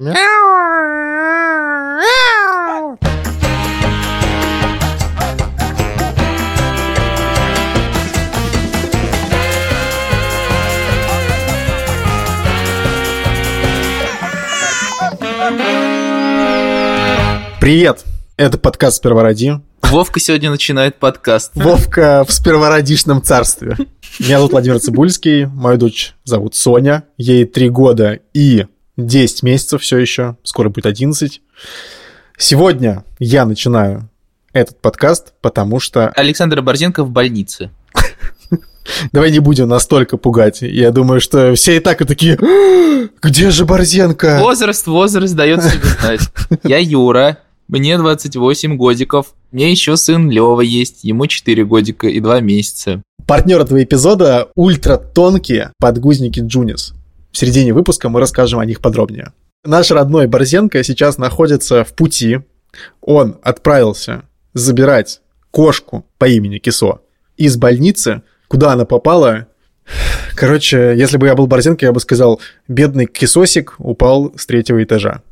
Привет! Это подкаст «Сперва роди». Вовка сегодня начинает подкаст. Вовка в спервородишном царстве. Меня зовут Владимир Цибульский, мою дочь зовут Соня, ей 3 года и 10 месяцев все еще, скоро будет 11. Сегодня я начинаю этот подкаст, потому что... Александр Борзенко в больнице. Давай не будем настолько пугать. Я думаю, что все и так и такие, «А, где же Борзенко? Возраст, возраст дает себе знать. Я Юра, мне 28 годиков. Мне еще сын Лева есть, ему 4 годика и 2 месяца. Партнер этого эпизода – ультратонкие подгузники Джунис. В середине выпуска мы расскажем о них подробнее. Наш родной Борзенко сейчас находится в пути. Он отправился забирать кошку по имени Кисо из больницы, куда она попала. Короче, если бы я был Борзенко, я бы сказал, бедный кисосик упал с третьего этажа.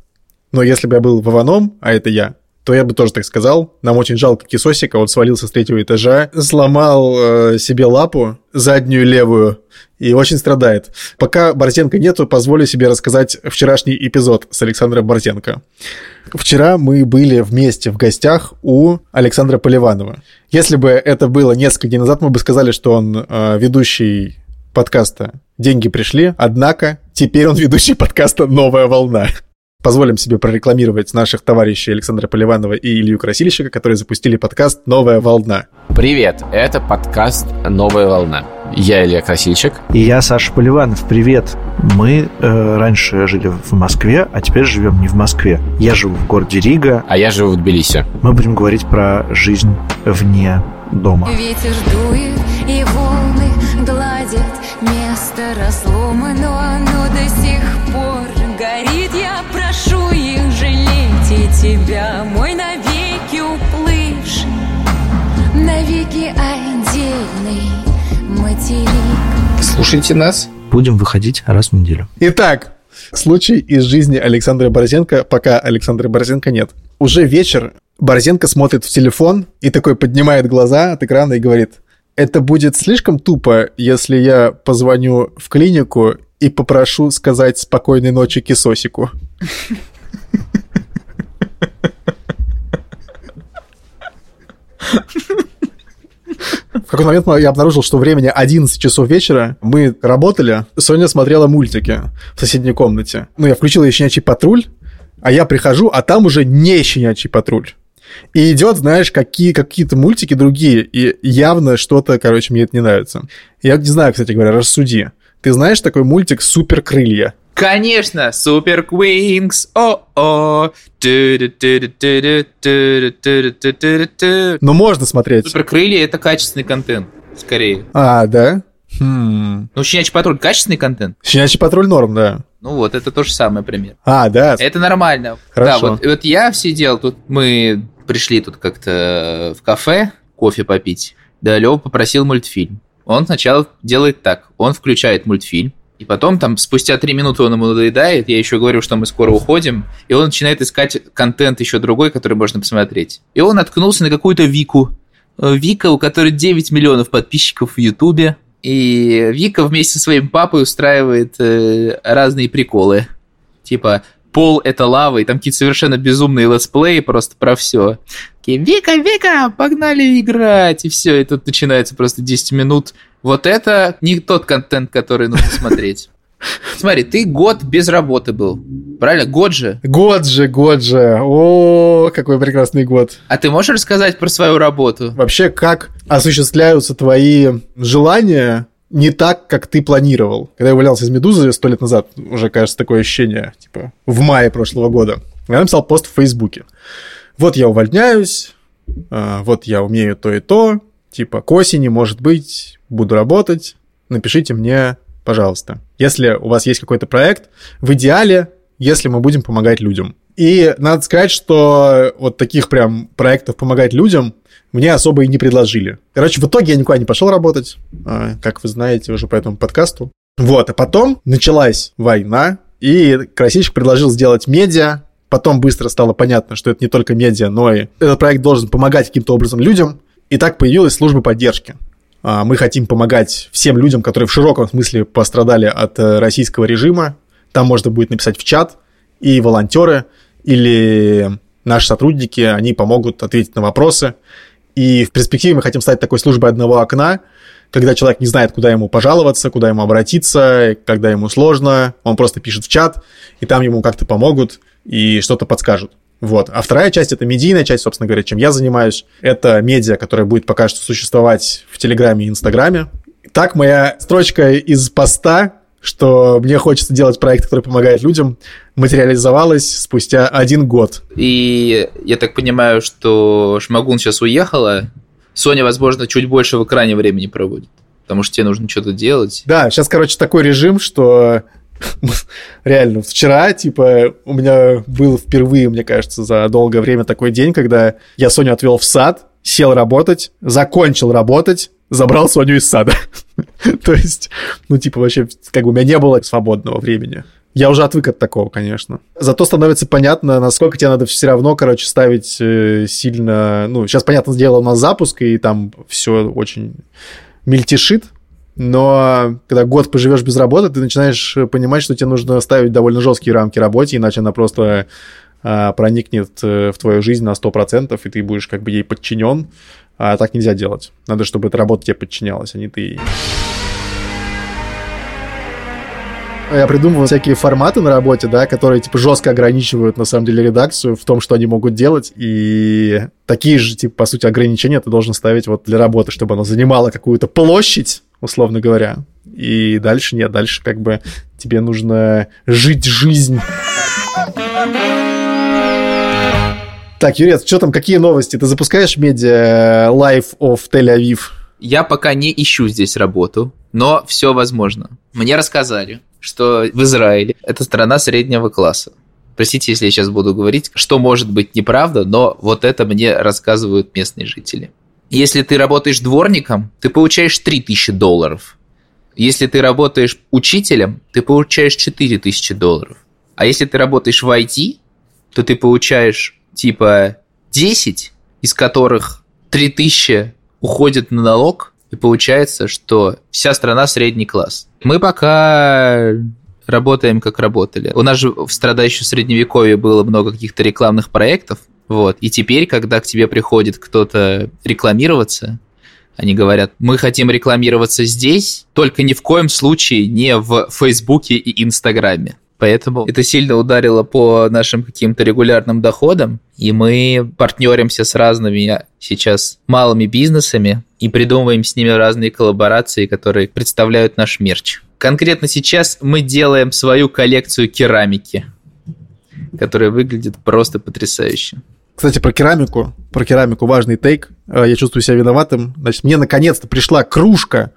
Но если бы я был Вованом, а это я, то я бы тоже так сказал. Нам очень жалко кисосика, он свалился с третьего этажа, сломал э, себе лапу, заднюю левую, и очень страдает. Пока Борзенко нету, позволю себе рассказать вчерашний эпизод с Александром Борзенко. Вчера мы были вместе в гостях у Александра Поливанова. Если бы это было несколько дней назад, мы бы сказали, что он э, ведущий подкаста «Деньги пришли», однако теперь он ведущий подкаста «Новая волна». Позволим себе прорекламировать наших товарищей Александра Поливанова и Илью Красильщика, которые запустили подкаст «Новая волна». Привет, это подкаст «Новая волна». Я Илья Красильщик. И я Саша Поливанов. Привет. Мы э, раньше жили в Москве, а теперь живем не в Москве. Я живу в городе Рига. А я живу в Тбилиси. Мы будем говорить про жизнь вне дома. Ветер дует, и волны гладят Место разломано, тебя, мой навеки уплывший Навеки отдельный материк Слушайте нас. Будем выходить раз в неделю. Итак, случай из жизни Александра Борзенко, пока Александра Борзенко нет. Уже вечер, Борзенко смотрит в телефон и такой поднимает глаза от экрана и говорит, это будет слишком тупо, если я позвоню в клинику и попрошу сказать спокойной ночи кисосику. В какой-то момент я обнаружил, что времени 11 часов вечера. Мы работали, Соня смотрела мультики в соседней комнате. Ну, я включил ей щенячий патруль, а я прихожу, а там уже не щенячий патруль. И идет, знаешь, какие, какие-то мультики другие, и явно что-то, короче, мне это не нравится. Я не знаю, кстати говоря, рассуди. Ты знаешь такой мультик «Супер крылья»? Конечно, Супер Квинкс, о-о. Ну, можно смотреть. Супер крылья это качественный контент, скорее. А, да? Хм. Ну, щенячий патруль качественный контент? Щенячий патруль норм, да. Ну вот, это то же самое пример. А, да. Это нормально. Хорошо. Да, вот, вот я сидел тут, мы пришли тут как-то в кафе кофе попить. Да, Лева попросил мультфильм. Он сначала делает так, он включает мультфильм, и потом там спустя три минуты он ему надоедает, я еще говорю, что мы скоро уходим, и он начинает искать контент еще другой, который можно посмотреть. И он наткнулся на какую-то Вику. Э, Вика, у которой 9 миллионов подписчиков в Ютубе, и Вика вместе со своим папой устраивает э, разные приколы. Типа, пол это лава, и там какие-то совершенно безумные летсплеи просто про все. Такие, Вика, Вика, погнали играть, и все, и тут начинается просто 10 минут. Вот это не тот контент, который нужно смотреть. Смотри, ты год без работы был, правильно? Год же. Год же, год же. О, какой прекрасный год. А ты можешь рассказать про свою работу? Вообще, как осуществляются твои желания не так, как ты планировал. Когда я увольнялся из «Медузы» сто лет назад, уже, кажется, такое ощущение, типа, в мае прошлого года, я написал пост в Фейсбуке. Вот я увольняюсь, а, вот я умею то и то, типа, к осени, может быть, буду работать, напишите мне, пожалуйста. Если у вас есть какой-то проект, в идеале, если мы будем помогать людям. И надо сказать, что вот таких прям проектов помогать людям мне особо и не предложили. Короче, в итоге я никуда не пошел работать, а, как вы знаете уже по этому подкасту. Вот, а потом началась война, и Красильщик предложил сделать медиа, Потом быстро стало понятно, что это не только медиа, но и этот проект должен помогать каким-то образом людям. И так появилась служба поддержки. А, мы хотим помогать всем людям, которые в широком смысле пострадали от э, российского режима. Там можно будет написать в чат, и волонтеры, или наши сотрудники, они помогут ответить на вопросы. И в перспективе мы хотим стать такой службой одного окна, когда человек не знает, куда ему пожаловаться, куда ему обратиться, когда ему сложно, он просто пишет в чат, и там ему как-то помогут и что-то подскажут. Вот. А вторая часть — это медийная часть, собственно говоря, чем я занимаюсь. Это медиа, которая будет пока что существовать в Телеграме и Инстаграме. Так моя строчка из поста, что мне хочется делать проект, который помогает людям, материализовалась спустя один год. И я так понимаю, что Шмагун сейчас уехала. Соня, возможно, чуть больше в экране времени проводит потому что тебе нужно что-то делать. Да, сейчас, короче, такой режим, что реально, вчера, типа, у меня был впервые, мне кажется, за долгое время такой день, когда я Соню отвел в сад, сел работать, закончил работать, забрал Соню из сада. То есть, ну, типа, вообще, как бы у меня не было свободного времени. Я уже отвык от такого, конечно. Зато становится понятно, насколько тебе надо все равно, короче, ставить э, сильно... Ну, сейчас, понятное дело, у нас запуск, и там все очень мельтешит, но когда год поживешь без работы, ты начинаешь понимать, что тебе нужно ставить довольно жесткие рамки работе, иначе она просто а, проникнет э, в твою жизнь на 100%, и ты будешь как бы ей подчинен. А так нельзя делать. Надо, чтобы эта работа тебе подчинялась, а не ты ей. Я придумываю всякие форматы на работе, да, которые, типа, жестко ограничивают, на самом деле, редакцию в том, что они могут делать, и такие же, типа, по сути, ограничения ты должен ставить вот для работы, чтобы она занимала какую-то площадь, условно говоря. И дальше нет, дальше как бы тебе нужно жить жизнь. Так, Юрец, что там, какие новости? Ты запускаешь медиа Life of Тель-Авив? Я пока не ищу здесь работу, но все возможно. Мне рассказали, что в Израиле это страна среднего класса. Простите, если я сейчас буду говорить, что может быть неправда, но вот это мне рассказывают местные жители. Если ты работаешь дворником, ты получаешь 3000 долларов. Если ты работаешь учителем, ты получаешь 4000 долларов. А если ты работаешь в IT, то ты получаешь типа 10, из которых 3000 уходит на налог, и получается, что вся страна средний класс. Мы пока работаем, как работали. У нас же в страдающем средневековье было много каких-то рекламных проектов, вот. И теперь, когда к тебе приходит кто-то рекламироваться, они говорят, мы хотим рекламироваться здесь, только ни в коем случае не в Фейсбуке и Инстаграме. Поэтому это сильно ударило по нашим каким-то регулярным доходам, и мы партнеримся с разными сейчас малыми бизнесами и придумываем с ними разные коллаборации, которые представляют наш мерч. Конкретно сейчас мы делаем свою коллекцию керамики, которая выглядит просто потрясающе. Кстати, про керамику. Про керамику важный тейк. Э, я чувствую себя виноватым. Значит, мне наконец-то пришла кружка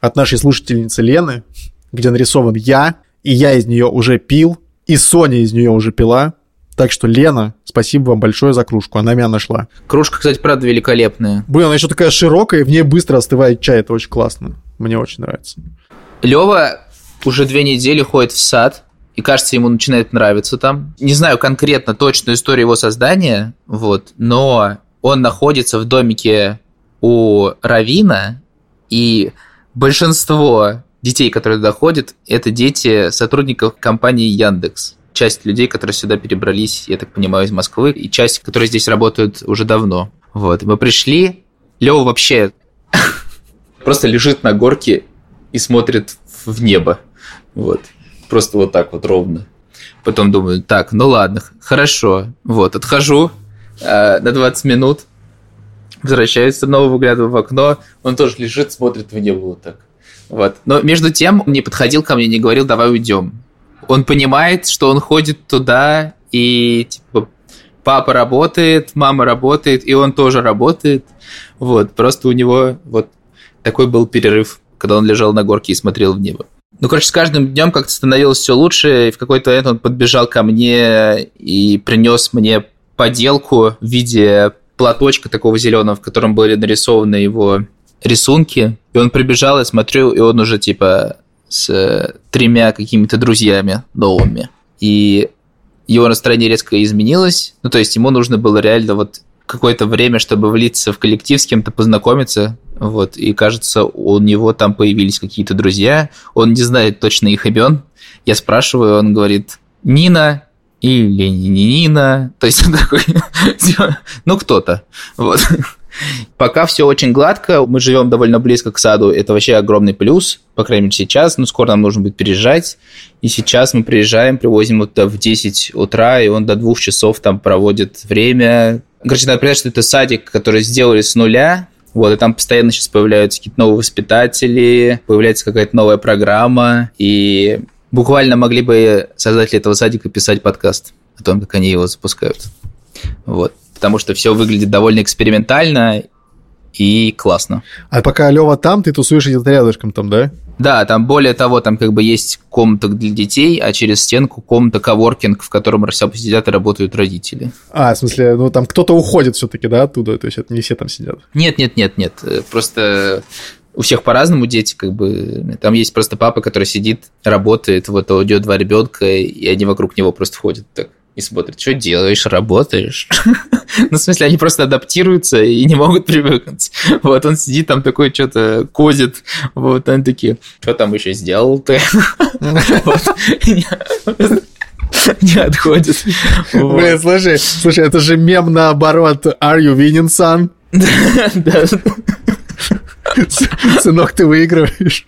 от нашей слушательницы Лены, где нарисован я, и я из нее уже пил, и Соня из нее уже пила. Так что, Лена, спасибо вам большое за кружку, она меня нашла. Кружка, кстати, правда великолепная. Блин, она еще такая широкая, и в ней быстро остывает чай, это очень классно. Мне очень нравится. Лева уже две недели ходит в сад, и кажется, ему начинает нравиться там. Не знаю конкретно точную историю его создания, вот, но он находится в домике у Равина, и большинство детей, которые туда ходят, это дети сотрудников компании Яндекс. Часть людей, которые сюда перебрались, я так понимаю, из Москвы, и часть, которые здесь работают уже давно. Вот, мы пришли, Лева вообще просто лежит на горке и смотрит в небо. Вот. Просто вот так вот ровно. Потом думаю, так, ну ладно, хорошо. Вот, отхожу э, на 20 минут, возвращаюсь, снова выглядываю в окно, он тоже лежит, смотрит в небо вот так. Вот. Но между тем не подходил ко мне, не говорил, давай уйдем. Он понимает, что он ходит туда, и типа папа работает, мама работает, и он тоже работает. Вот, просто у него вот такой был перерыв, когда он лежал на горке и смотрел в небо. Ну, короче, с каждым днем как-то становилось все лучше, и в какой-то момент он подбежал ко мне и принес мне поделку в виде платочка такого зеленого, в котором были нарисованы его рисунки. И он прибежал, я смотрю, и он уже типа с э, тремя какими-то друзьями новыми. И его настроение резко изменилось. Ну, то есть ему нужно было реально вот какое-то время, чтобы влиться в коллектив, с кем-то познакомиться. Вот, и кажется, у него там появились какие-то друзья. Он не знает точно их имен. Я спрашиваю, он говорит, Нина или не Нина. То есть он такой, типа, ну, кто-то. Вот. Пока все очень гладко, мы живем довольно близко к саду, это вообще огромный плюс, по крайней мере сейчас, но скоро нам нужно будет переезжать, и сейчас мы приезжаем, привозим вот в 10 утра, и он до двух часов там проводит время. Короче, надо понять, что это садик, который сделали с нуля, вот, и там постоянно сейчас появляются какие-то новые воспитатели, появляется какая-то новая программа, и буквально могли бы создатели этого садика писать подкаст о том, как они его запускают. Вот потому что все выглядит довольно экспериментально и классно. А пока Лева там, ты тусуешь где-то рядышком там, да? Да, там более того, там как бы есть комната для детей, а через стенку комната коворкинг, в котором сидят и работают родители. А, в смысле, ну там кто-то уходит все-таки, да, оттуда, то есть это не все там сидят? Нет, нет, нет, нет, просто у всех по-разному дети, как бы, там есть просто папа, который сидит, работает, вот идет два ребенка, и они вокруг него просто ходят так и смотрят, что делаешь, работаешь. ну, в смысле, они просто адаптируются и не могут привыкнуть. Вот, он сидит там такой, что-то козит. Вот, они такие, что там еще сделал ты? не отходит. Блин, слушай, слушай, это же мем наоборот. Are you winning, son? Да. Сынок, ты выигрываешь.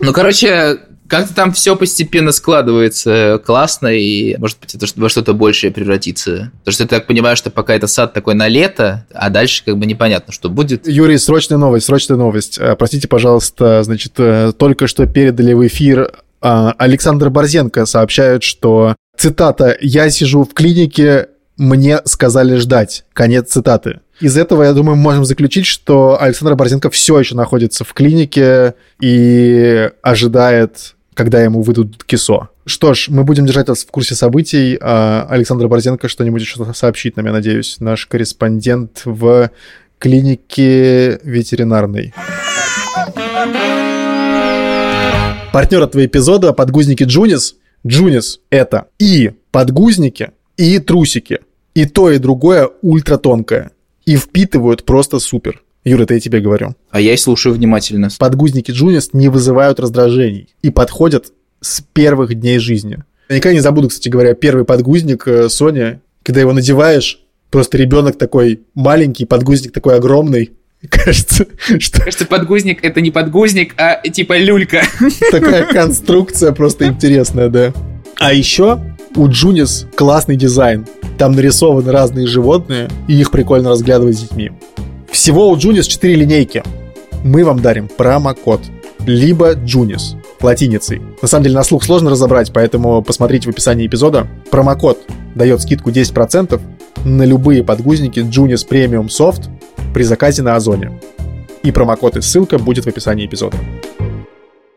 Ну, короче, как-то там все постепенно складывается классно, и, может быть, это во что-то большее превратится. Потому что я так понимаю, что пока это сад такой на лето, а дальше как бы непонятно, что будет. Юрий, срочная новость, срочная новость. Э, простите, пожалуйста, значит, э, только что передали в эфир э, Александр Борзенко сообщает, что, цитата, «Я сижу в клинике, мне сказали ждать». Конец цитаты. Из этого, я думаю, мы можем заключить, что Александр Борзенко все еще находится в клинике и ожидает когда ему выйдут КИСО. Что ж, мы будем держать вас в курсе событий. А Александр Борзенко что-нибудь еще сообщит нам, я надеюсь, наш корреспондент в клинике ветеринарной. Партнер этого эпизода – подгузники Joonies. Joonies – это и подгузники, и трусики. И то, и другое ультратонкое. И впитывают просто супер. Юра, это я тебе говорю. А я и слушаю внимательно. Подгузники Joonies не вызывают раздражений и подходят с первых дней жизни. Я никогда не забуду, кстати говоря, первый подгузник э, Сони, когда его надеваешь, просто ребенок такой маленький, подгузник такой огромный, Кажется, что... Кажется, подгузник это не подгузник, а типа люлька. Такая конструкция просто интересная, да. А еще у Джунис классный дизайн. Там нарисованы разные животные, и их прикольно разглядывать с детьми. Всего у Junis 4 линейки. Мы вам дарим промокод. Либо Junis латиницей. На самом деле на слух сложно разобрать, поэтому посмотрите в описании эпизода. Промокод дает скидку 10% на любые подгузники Junis Premium Soft при заказе на Озоне. И промокод и ссылка будет в описании эпизода.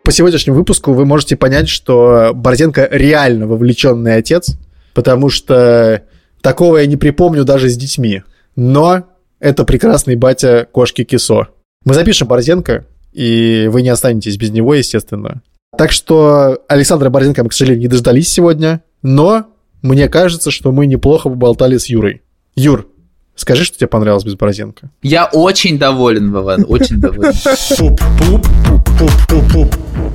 По сегодняшнему выпуску вы можете понять, что Борзенко реально вовлеченный отец, потому что такого я не припомню даже с детьми. Но это прекрасный батя кошки Кисо. Мы запишем Борзенко, и вы не останетесь без него, естественно. Так что Александра Борзенко мы, к сожалению, не дождались сегодня, но мне кажется, что мы неплохо поболтали с Юрой. Юр, скажи, что тебе понравилось без Борзенко. Я очень доволен, Вован, очень доволен.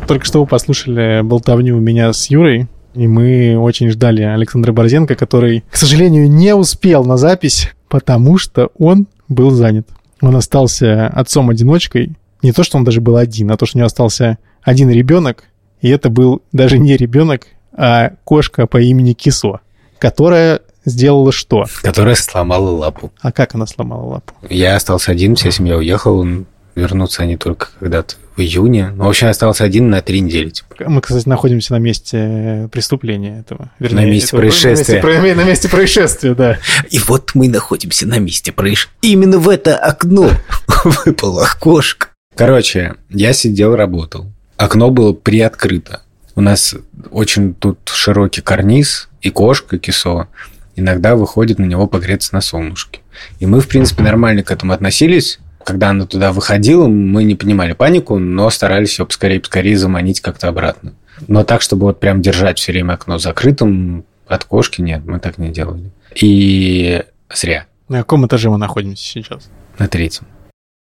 Только что вы послушали болтовню у меня с Юрой, и мы очень ждали Александра Борзенко, который, к сожалению, не успел на запись, потому что он был занят. Он остался отцом-одиночкой. Не то, что он даже был один, а то, что у него остался один ребенок, и это был даже не ребенок, а кошка по имени Кисо, которая сделала что? Которая сломала лапу. А как она сломала лапу? Я остался один, вся семья уехала, вернутся они только когда-то в июне. Ну, в общем, остался один на три недели. Типа. Мы, кстати, находимся на месте преступления этого. Вернее, на месте этого, происшествия. На месте, на месте происшествия, да. И вот мы находимся на месте происшествия. Именно в это окно выпала кошка. Короче, я сидел, работал. Окно было приоткрыто. У нас очень тут широкий карниз, и кошка, кисо, иногда выходит на него погреться на солнышке. И мы, в принципе, нормально к этому относились, когда она туда выходила, мы не понимали панику, но старались ее поскорее-поскорее заманить как-то обратно. Но так, чтобы вот прям держать все время окно закрытым от кошки, нет, мы так не делали. И зря. На каком этаже мы находимся сейчас? На третьем.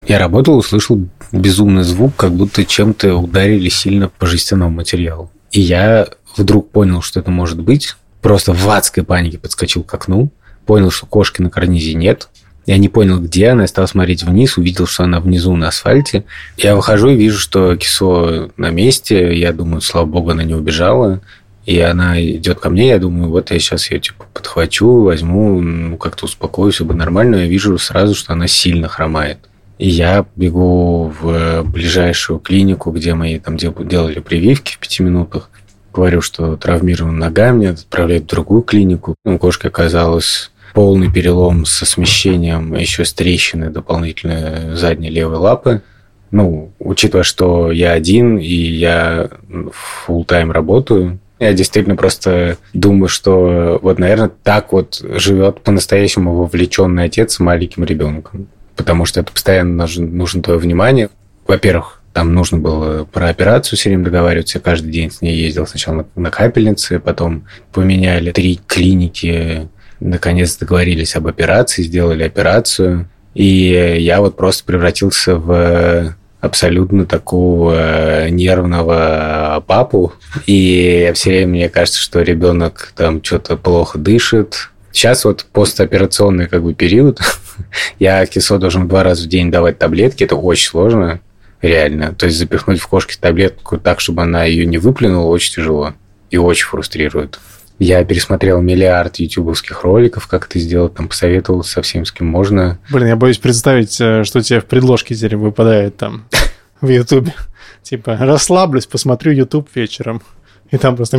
Я работал, услышал безумный звук, как будто чем-то ударили сильно по жестяному материалу. И я вдруг понял, что это может быть. Просто в адской панике подскочил к окну, понял, что кошки на карнизе нет, я не понял, где она, я стал смотреть вниз, увидел, что она внизу на асфальте. Я выхожу и вижу, что кисо на месте. Я думаю, слава богу, она не убежала. И она идет ко мне, я думаю, вот я сейчас ее типа подхвачу, возьму, ну, как-то успокоюсь, бы нормально. Я вижу сразу, что она сильно хромает. И я бегу в ближайшую клинику, где мы там делали прививки в пяти минутах. Говорю, что травмирована нога, меня отправляют в другую клинику. У кошки оказалось полный перелом со смещением, еще с трещины дополнительной задней левой лапы. Ну, учитывая, что я один и я full тайм работаю, я действительно просто думаю, что вот, наверное, так вот живет по-настоящему вовлеченный отец с маленьким ребенком. Потому что это постоянно нужно твое внимание. Во-первых, там нужно было про операцию все время договариваться. Я каждый день с ней ездил сначала на, на капельнице, потом поменяли три клиники наконец договорились об операции, сделали операцию. И я вот просто превратился в абсолютно такого нервного папу. И все время мне кажется, что ребенок там что-то плохо дышит. Сейчас вот постоперационный как бы период. я кисо должен два раза в день давать таблетки. Это очень сложно, реально. То есть запихнуть в кошке таблетку так, чтобы она ее не выплюнула, очень тяжело. И очень фрустрирует. Я пересмотрел миллиард ютубовских роликов, как это сделать, там посоветовал со всем, с кем можно. Блин, я боюсь представить, э, что тебе в предложке теперь выпадает там в ютубе. Типа, расслаблюсь, посмотрю ютуб вечером. И там просто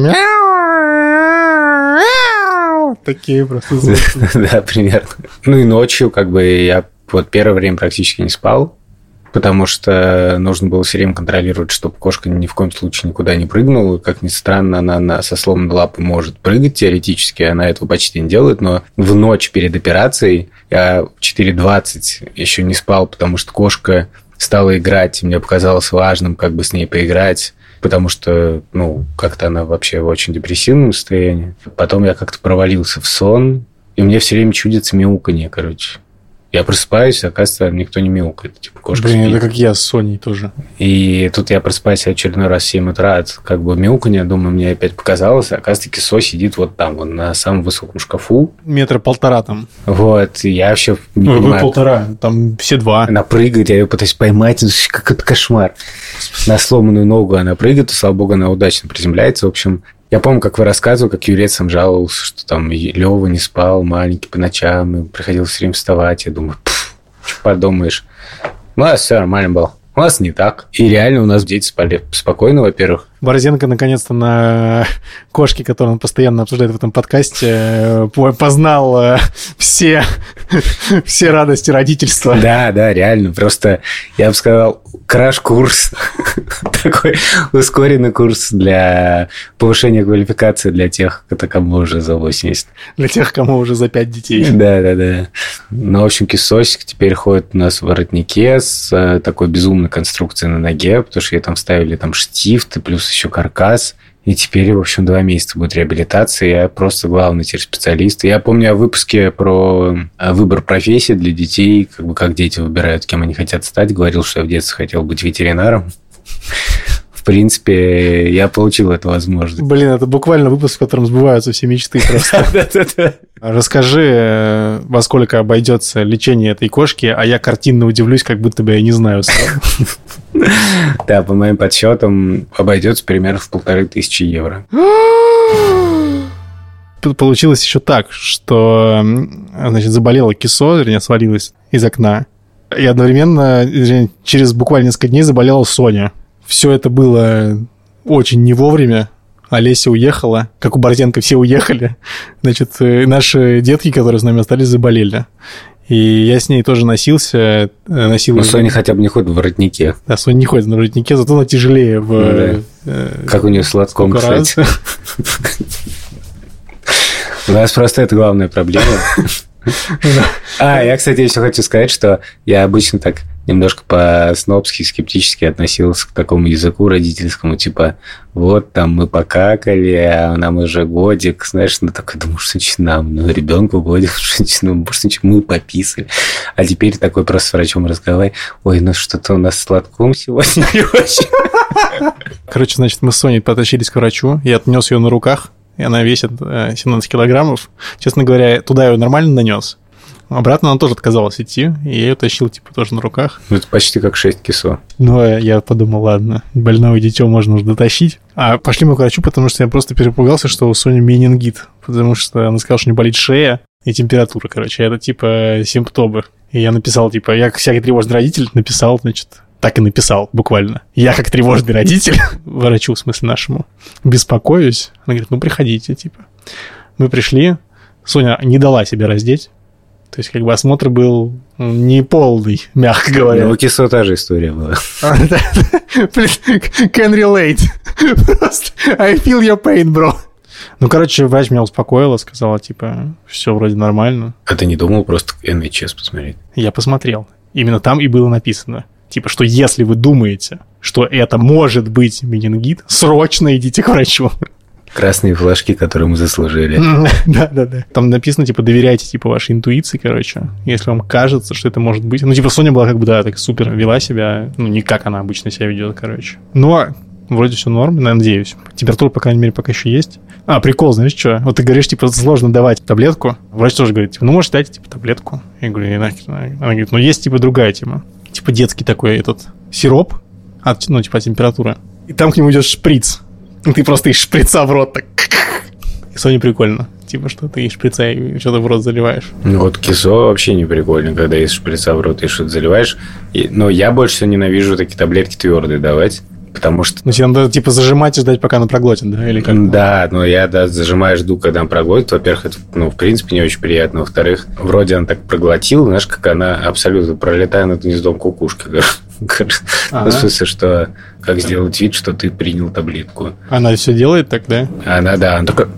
такие просто Да, примерно. Ну и ночью, как бы, я вот первое время практически не спал потому что нужно было все время контролировать, чтобы кошка ни в коем случае никуда не прыгнула. Как ни странно, она на, со сломанной лапой может прыгать теоретически, она этого почти не делает, но в ночь перед операцией я в 4.20 еще не спал, потому что кошка стала играть, и мне показалось важным как бы с ней поиграть, потому что, ну, как-то она вообще в очень депрессивном состоянии. Потом я как-то провалился в сон, и мне все время чудится мяуканье, короче. Я просыпаюсь, оказывается, никто не мяукает. Типа кошка Блин, спит. это как я с Соней тоже. И тут я просыпаюсь очередной раз в 7 утра от как бы мяуканья, думаю, мне опять показалось, а оказывается, кисо сидит вот там, вот на самом высоком шкафу. Метра полтора там. Вот, и я вообще не Ну, понимаю, полтора, там все два. она прыгает, я ее пытаюсь поймать, ну, как это кошмар. На сломанную ногу она прыгает, и, слава богу, она удачно приземляется. В общем, я помню, как вы рассказывали, как Юрец сам жаловался, что там Лева не спал маленький по ночам, и приходилось все время вставать. Я думаю, что подумаешь. У нас все нормально было. У нас не так. И реально у нас дети спали спокойно, во-первых. Борзенко наконец-то на кошке, которую он постоянно обсуждает в этом подкасте, э, по- познал э, все, все радости родительства. Да, да, реально. Просто, я бы сказал, краш-курс. Такой ускоренный курс для повышения квалификации для тех, кому уже за 80. Для тех, кому уже за пять детей. Да, да, да. Ну, в общем, кисосик теперь ходит у нас в воротнике с э, такой безумной конструкцией на ноге, потому что ей там ставили там штифты, плюс еще каркас. И теперь, в общем, два месяца будет реабилитация. Я просто главный теперь специалист. Я помню о выпуске про э, выбор профессии для детей, как бы как дети выбирают, кем они хотят стать. Говорил, что я в детстве хотел быть ветеринаром. В принципе, я получил эту возможность. Блин, это буквально выпуск, в котором сбываются все мечты просто. Расскажи, э, во сколько обойдется лечение этой кошки, а я картинно удивлюсь, как будто бы я не знаю. Да, по моим подсчетам, обойдется примерно в полторы тысячи евро. Получилось еще так, что значит, заболела кисо, вернее, свалилась из окна. И одновременно, через буквально несколько дней заболела Соня. Все это было очень не вовремя. Олеся уехала, как у Борзенко все уехали. Значит, э, наши детки, которые с нами остались, заболели. И я с ней тоже носился, э, носил... Но Соня хотя бы не ходит в воротнике. Да, Соня не ходит на воротнике, зато она тяжелее в... Ну да. э, Как у нее сладком, раз. кстати. У нас просто это главная проблема. А, я, кстати, еще хочу сказать, что я обычно так немножко по-снобски, скептически относился к такому языку родительскому, типа, вот там мы покакали, а нам уже годик, знаешь, ну такой, думаю, что нам, ну ребенку годик, ну, может, мы пописали. А теперь такой просто с врачом разговаривай, ой, ну что-то у нас сладком сегодня не очень. Короче, значит, мы с Соней потащились к врачу, я отнес ее на руках, и она весит э, 17 килограммов. Честно говоря, туда я ее нормально нанес. Обратно она тоже отказалась идти, и я ее тащил, типа, тоже на руках. Ну, это почти как 6 кисо. Но я подумал, ладно, больное дитё можно уже дотащить. А пошли мы к врачу, потому что я просто перепугался, что у Сони менингит, потому что она сказала, что не болит шея и температура, короче, это типа симптомы. И я написал, типа, я как всякий тревожный родитель написал, значит, так и написал, буквально. Я как тревожный родитель, врачу, в смысле нашему, беспокоюсь. Она говорит, ну, приходите, типа. Мы пришли, Соня не дала себе раздеть, то есть, как бы осмотр был не полный, мягко говоря. Ну, у кисо та же история была. Can relate. Просто I feel your pain, bro. Ну, короче, врач меня успокоила, сказала, типа, все вроде нормально. А ты не думал просто NHS посмотреть? Я посмотрел. Именно там и было написано. Типа, что если вы думаете, что это может быть менингит, срочно идите к врачу. Красные флажки, которые мы заслужили. Да, да, да. Там написано, типа, доверяйте, типа, вашей интуиции, короче. Если вам кажется, что это может быть. Ну, типа, Соня была как бы, да, так супер вела себя. Ну, не как она обычно себя ведет, короче. Но вроде все норм, надеюсь. Температура, по крайней мере, пока еще есть. А, прикол, знаешь что? Вот ты говоришь, типа, сложно давать таблетку. Врач тоже говорит, типа, ну, может, дайте, типа, таблетку. Я говорю, не нахер. Она говорит, ну, есть, типа, другая тема. Типа, детский такой этот сироп, от, ну, типа, температура. И там к нему идет шприц. И ты просто из шприца в рот так... И Соне прикольно. Типа, что ты из шприца и что-то в рот заливаешь. Ну, вот кисо вообще не прикольно, когда из шприца в рот и что-то заливаешь. И, но я больше всего ненавижу такие таблетки твердые давать. Потому что... Ну, тебе надо, типа, зажимать и ждать, пока она проглотит, да? Или как? Да, но я да, зажимаю, жду, когда она проглотит. Во-первых, это, ну, в принципе, не очень приятно. Во-вторых, вроде она так проглотила, знаешь, как она абсолютно пролетая над гнездом кукушка. Ну, в смысле, что как сделать вид, что ты принял таблетку. Она все делает так, да? Она, да, она только...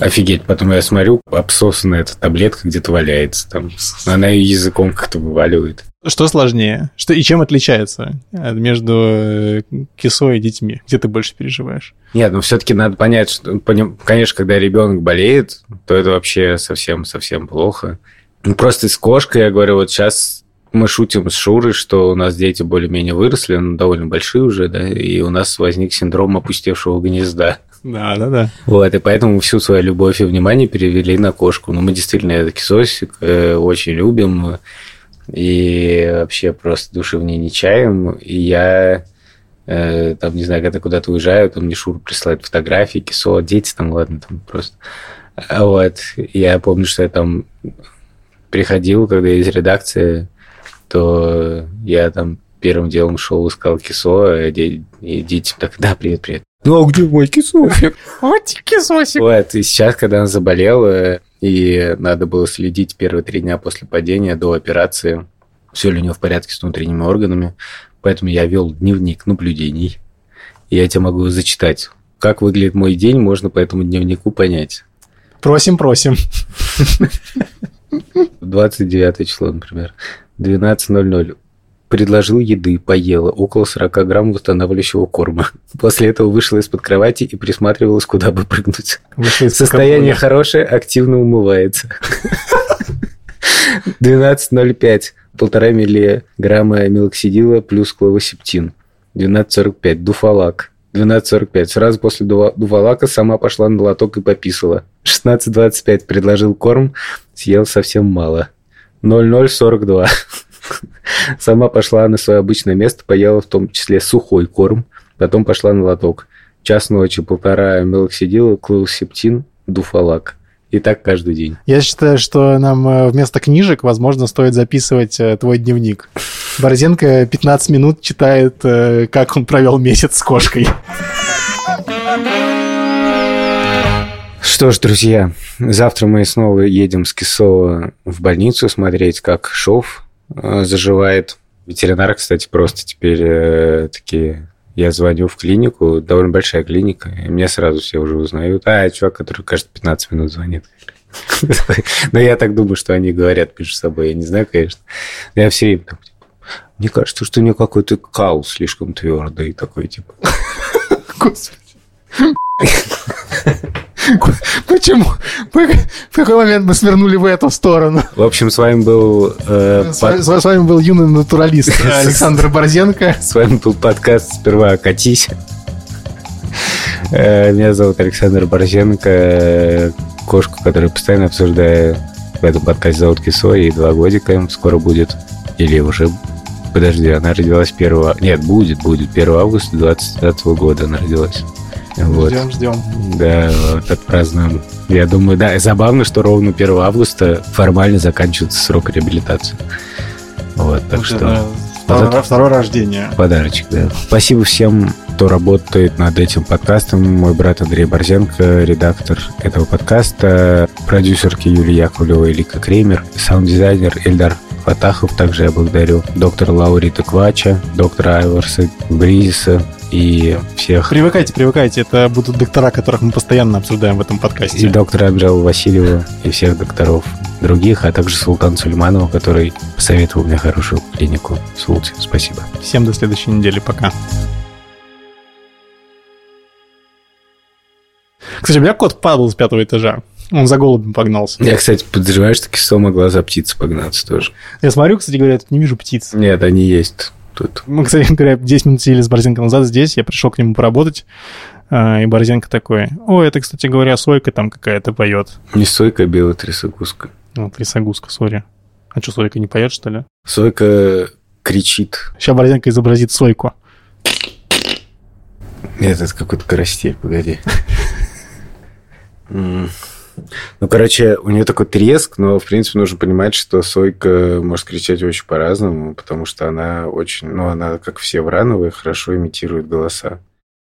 Офигеть, потом я смотрю, обсосанная эта таблетка где-то валяется там. Она ее языком как-то вываливает. Что сложнее? Что и чем отличается э, между э, кисой и детьми? Где ты больше переживаешь? Нет, ну все-таки надо понять, что, конечно, когда ребенок болеет, то это вообще совсем-совсем плохо. Ну, просто с кошкой, я говорю, вот сейчас мы шутим с Шурой, что у нас дети более-менее выросли, ну, довольно большие уже, да, и у нас возник синдром опустевшего гнезда. Да, да, да. Вот, и поэтому всю свою любовь и внимание перевели на кошку. Ну, мы действительно этот кисосик э, очень любим и вообще просто души в ней не чаем. И я э, там, не знаю, когда куда-то уезжаю, там мне Шур присылает фотографии, кисо, дети там, ладно, там просто. А Вот, я помню, что я там приходил, когда из редакции, то я там первым делом шел, искал кисо, и детям так, да, привет, привет. Ну, а где мой кисосик? Вот кисосик. Вот, и сейчас, когда она заболела, и надо было следить первые три дня после падения до операции, все ли у нее в порядке с внутренними органами, поэтому я вел дневник наблюдений, и я тебе могу зачитать. Как выглядит мой день, можно по этому дневнику понять. Просим, просим. 29 число, например. 12.00 предложил еды, поела, около 40 грамм восстанавливающего корма. После этого вышла из-под кровати и присматривалась, куда бы прыгнуть. Состояние хорошее, активно умывается. 12.05. Полтора миллиграмма милоксидила плюс кловосептин. 12.45. Дуфалак. 12.45. Сразу после дуфалака сама пошла на лоток и пописала. 16.25. Предложил корм, съел совсем мало. 00.42. Сама пошла на свое обычное место, поела в том числе сухой корм, потом пошла на лоток. Час ночи, полтора мелоксидила, клоусептин, дуфалак. И так каждый день. Я считаю, что нам э, вместо книжек, возможно, стоит записывать э, твой дневник. Борзенко 15 минут читает, э, как он провел месяц с кошкой. Что ж, друзья, завтра мы снова едем с Кисова в больницу смотреть, как Шов заживает. Ветеринар, кстати, просто теперь э, такие... Я звоню в клинику, довольно большая клиника, и меня сразу все уже узнают. А, чувак, который каждые 15 минут звонит. Но я так думаю, что они говорят между собой. Я не знаю, конечно. Я все время там, Мне кажется, что у нее какой-то кал слишком твердый такой, типа. Господи. Почему? В какой момент мы свернули в эту сторону? В общем, с вами был... э, С под- с вами был юный натуралист Александр Борзенко. С вами был подкаст «Сперва катись». Э, Меня зовут Александр Борзенко. Э, Кошку, которую постоянно обсуждаю в этом подкасте, зовут Кисо, ей два годика им скоро будет. Или уже... Подожди, она родилась 1... Нет, будет, будет. 1 августа 2020 года она родилась. Вот. Ждем, ждем. Да, вот отпразднуем. Я думаю, да, забавно, что ровно 1 августа формально заканчивается срок реабилитации. Вот, так что... Это Вот Второе, это- второе рождение. Подарочек, да. Спасибо всем, кто работает над этим подкастом. Мой брат Андрей Борзенко, редактор этого подкаста, продюсерки Юлия Яковлева и Лика Кремер, саунд-дизайнер Эльдар Фатахов. Также я благодарю доктора Лаурита Квача, доктора Айварса Бризиса и всех Привыкайте, привыкайте. Это будут доктора, которых мы постоянно обсуждаем в этом и подкасте. доктора Анжелу Васильева, и всех докторов других, а также Султан Сульманова, который посоветовал мне хорошую клинику. Султи, спасибо. Всем до следующей недели. Пока. Кстати, у меня кот падал с пятого этажа. Он за голубем погнался. Я, кстати, подозреваю, что Кисо могла за птицей погнаться тоже. Я смотрю, кстати говоря, я тут не вижу птиц. Нет, они есть тут. Мы, кстати говоря, 10 минут сидели с Борзенко назад здесь, я пришел к нему поработать, а, и Борзенко такой, о, это, кстати говоря, Сойка там какая-то поет. Не сойка, а белая трясогузка. Ну, трясогузка, сори. А что, Сойка не поет, что ли? Сойка кричит. Сейчас Борзенко изобразит Сойку. Нет, это какой-то карастель, погоди. Ну, короче, у нее такой треск, но, в принципе, нужно понимать, что сойка может кричать очень по-разному, потому что она очень, ну, она, как все врановые, хорошо имитирует голоса.